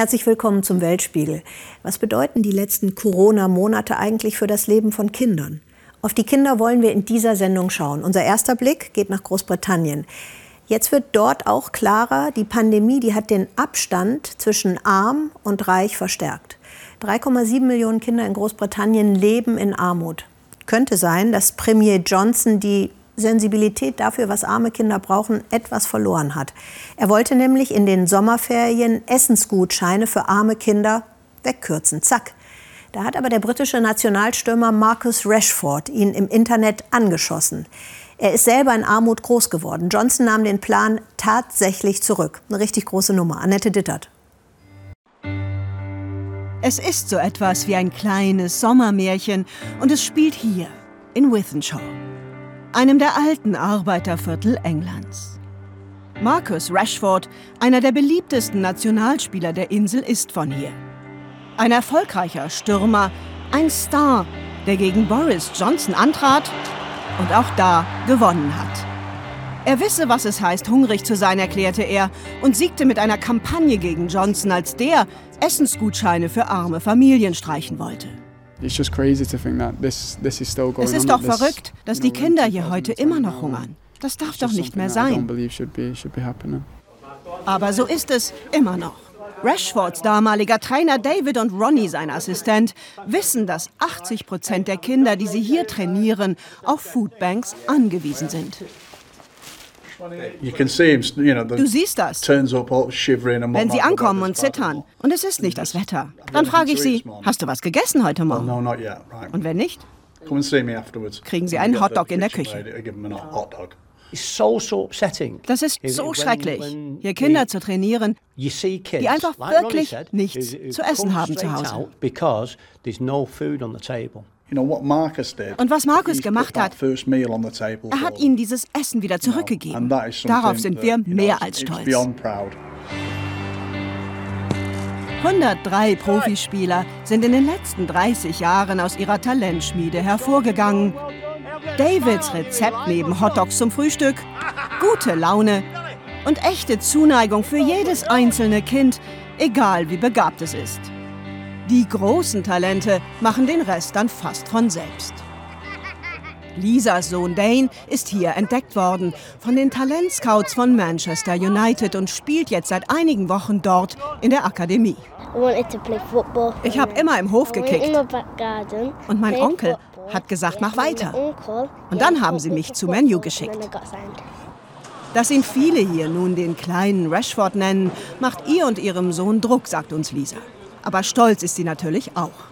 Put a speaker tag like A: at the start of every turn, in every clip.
A: Herzlich willkommen zum Weltspiegel. Was bedeuten die letzten Corona-Monate eigentlich für das Leben von Kindern? Auf die Kinder wollen wir in dieser Sendung schauen. Unser erster Blick geht nach Großbritannien. Jetzt wird dort auch klarer, die Pandemie, die hat den Abstand zwischen arm und reich verstärkt. 3,7 Millionen Kinder in Großbritannien leben in Armut. Könnte sein, dass Premier Johnson die Sensibilität dafür, was arme Kinder brauchen, etwas verloren hat. Er wollte nämlich in den Sommerferien Essensgutscheine für arme Kinder wegkürzen. Zack. Da hat aber der britische Nationalstürmer Marcus Rashford ihn im Internet angeschossen. Er ist selber in Armut groß geworden. Johnson nahm den Plan tatsächlich zurück. Eine richtig große Nummer. Annette Dittert.
B: Es ist so etwas wie ein kleines Sommermärchen und es spielt hier in Wythenshawe einem der alten Arbeiterviertel Englands. Marcus Rashford, einer der beliebtesten Nationalspieler der Insel, ist von hier. Ein erfolgreicher Stürmer, ein Star, der gegen Boris Johnson antrat und auch da gewonnen hat. Er wisse, was es heißt, hungrig zu sein, erklärte er und siegte mit einer Kampagne gegen Johnson, als der Essensgutscheine für arme Familien streichen wollte. Es ist doch verrückt, dass die Kinder hier heute immer noch hungern. Das darf doch nicht mehr sein. Aber so ist es immer noch. Rashfords damaliger Trainer David und Ronnie, sein Assistent, wissen, dass 80 Prozent der Kinder, die sie hier trainieren, auf Foodbanks angewiesen sind. Du siehst das. Wenn sie ankommen und zittern. und es ist nicht das Wetter, dann frage ich sie, hast du was gegessen heute Morgen? Und wenn nicht, kriegen sie einen Hotdog in der Küche. Das ist so schrecklich, hier Kinder zu trainieren, die einfach wirklich nichts zu essen haben zu Hause. Und was Markus gemacht hat, er hat ihnen dieses Essen wieder zurückgegeben. Darauf sind wir mehr als stolz. 103 Profispieler sind in den letzten 30 Jahren aus ihrer Talentschmiede hervorgegangen. Davids Rezept neben Hotdogs zum Frühstück, gute Laune und echte Zuneigung für jedes einzelne Kind, egal wie begabt es ist. Die großen Talente machen den Rest dann fast von selbst. Lisas Sohn Dane ist hier entdeckt worden von den Talentscouts von Manchester United und spielt jetzt seit einigen Wochen dort in der Akademie. Ich habe immer im Hof gekickt. Und mein Onkel hat gesagt, mach weiter. Und dann haben sie mich zu Menu geschickt. Dass ihn viele hier nun den kleinen Rashford nennen, macht ihr und ihrem Sohn Druck, sagt uns Lisa. Aber stolz ist sie natürlich auch.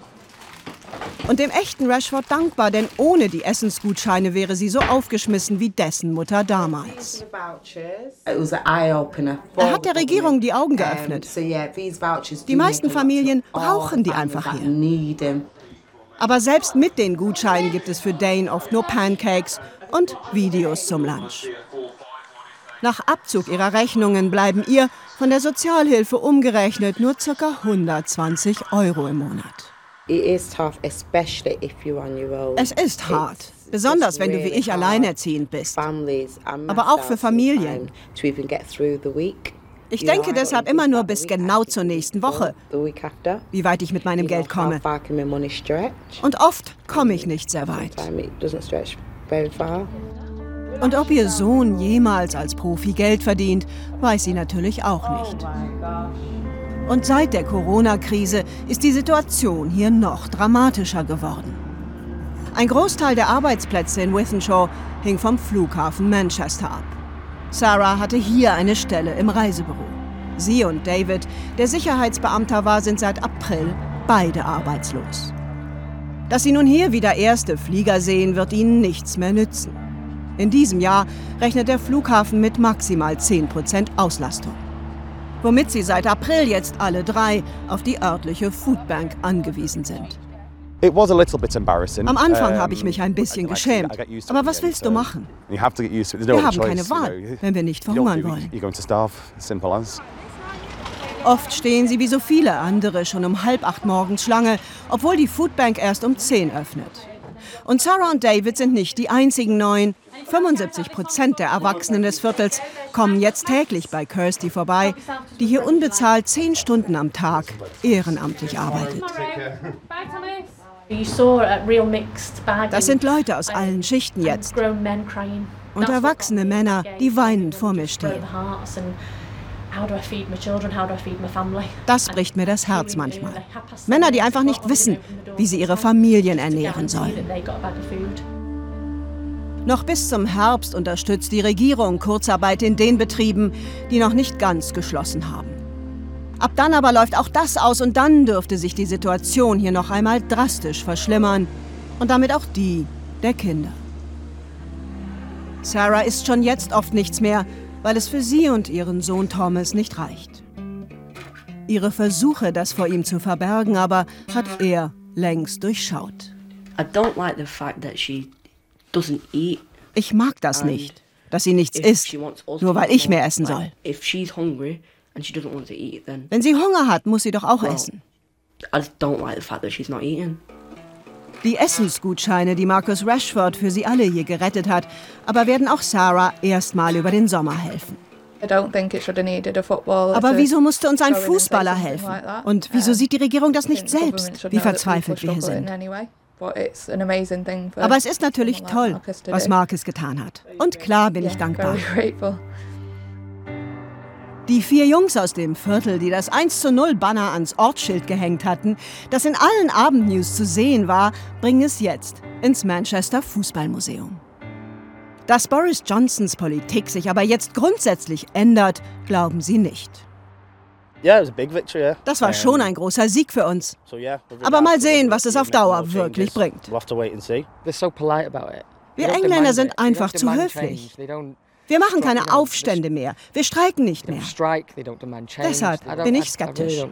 B: Und dem echten Rashford dankbar, denn ohne die Essensgutscheine wäre sie so aufgeschmissen wie dessen Mutter damals. Er hat der Regierung die Augen geöffnet. Die meisten Familien brauchen die einfach hier. Aber selbst mit den Gutscheinen gibt es für Dane oft nur Pancakes und Videos zum Lunch. Nach Abzug ihrer Rechnungen bleiben ihr von der Sozialhilfe umgerechnet nur ca. 120 Euro im Monat. Es ist hart, besonders wenn du wie ich alleinerziehend bist, aber auch für Familien. Ich denke deshalb immer nur bis genau zur nächsten Woche, wie weit ich mit meinem Geld komme. Und oft komme ich nicht sehr weit. Und ob ihr Sohn jemals als Profi Geld verdient, weiß sie natürlich auch nicht. Und seit der Corona-Krise ist die Situation hier noch dramatischer geworden. Ein Großteil der Arbeitsplätze in Wythenshawe hing vom Flughafen Manchester ab. Sarah hatte hier eine Stelle im Reisebüro. Sie und David, der Sicherheitsbeamter war, sind seit April beide arbeitslos. Dass sie nun hier wieder erste Flieger sehen, wird ihnen nichts mehr nützen. In diesem Jahr rechnet der Flughafen mit maximal 10% Auslastung. Womit sie seit April jetzt alle drei auf die örtliche Foodbank angewiesen sind. Am Anfang habe ich mich ein bisschen geschämt. Aber was willst du machen? Wir haben keine Wahl, wenn wir nicht verhungern wollen. Oft stehen sie wie so viele andere schon um halb acht morgens Schlange, obwohl die Foodbank erst um zehn öffnet. Und Sarah und David sind nicht die einzigen Neuen. 75 Prozent der Erwachsenen des Viertels kommen jetzt täglich bei Kirsty vorbei, die hier unbezahlt zehn Stunden am Tag ehrenamtlich arbeitet. Das sind Leute aus allen Schichten jetzt. Und erwachsene Männer, die weinend vor mir stehen. Das bricht mir das Herz manchmal. Männer, die einfach nicht wissen, wie sie ihre Familien ernähren sollen. Noch bis zum Herbst unterstützt die Regierung Kurzarbeit in den Betrieben, die noch nicht ganz geschlossen haben. Ab dann aber läuft auch das aus und dann dürfte sich die Situation hier noch einmal drastisch verschlimmern und damit auch die der Kinder. Sarah ist schon jetzt oft nichts mehr, weil es für sie und ihren Sohn Thomas nicht reicht. Ihre Versuche, das vor ihm zu verbergen, aber hat er längst durchschaut. Ich mag das nicht, dass sie nichts isst, nur weil ich mehr essen soll. Wenn sie Hunger hat, muss sie doch auch essen. Die Essensgutscheine, die Marcus Rashford für sie alle hier gerettet hat, aber werden auch Sarah erstmal über den Sommer helfen. Aber wieso musste uns ein Fußballer helfen? Und wieso sieht die Regierung das nicht selbst, wie verzweifelt wir hier sind? Aber es ist natürlich toll, was Marcus getan hat. Und klar bin ich dankbar. Die vier Jungs aus dem Viertel, die das 1 zu 0 Banner ans Ortsschild gehängt hatten, das in allen Abendnews zu sehen war, bringen es jetzt ins Manchester Fußballmuseum. Dass Boris Johnsons Politik sich aber jetzt grundsätzlich ändert, glauben sie nicht. Das war schon ein großer Sieg für uns. Aber mal sehen, was es auf Dauer wirklich bringt. Wir Engländer sind einfach zu höflich. Wir machen keine Aufstände mehr. Wir streiken nicht mehr. Deshalb bin ich skeptisch.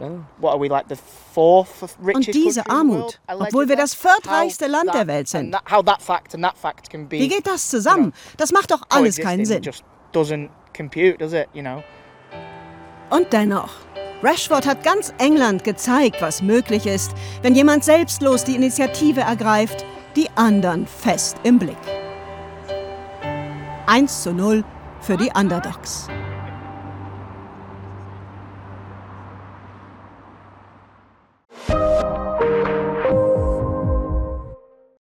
B: Und diese Armut, obwohl wir das viertreichste Land der Welt sind. Wie geht das zusammen? Das macht doch alles keinen Sinn. Und dennoch, Rashford hat ganz England gezeigt, was möglich ist, wenn jemand selbstlos die Initiative ergreift, die anderen fest im Blick. 1 zu 0 für die Underdogs.